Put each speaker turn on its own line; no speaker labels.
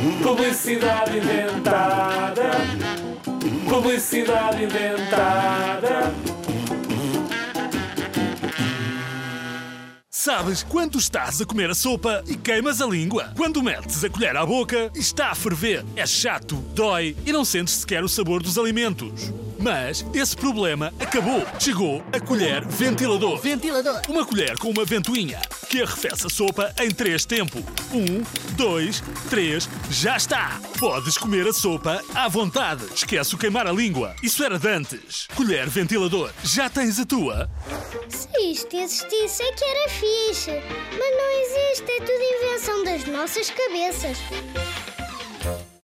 Publicidade inventada. Publicidade inventada.
Sabes quando estás a comer a sopa e queimas a língua? Quando metes a colher à boca, está a ferver. É chato, dói e não sentes sequer o sabor dos alimentos. Mas esse problema acabou. Chegou a colher ventilador.
Ventilador.
Uma colher com uma ventoinha que arrefece a sopa em três tempos. Um, dois, três, já está! Podes comer a sopa à vontade. Esquece o queimar a língua. Isso era de antes. Colher ventilador. Já tens a tua?
Se isto existisse é que era fixe. Mas não existe, é tudo invenção das nossas cabeças.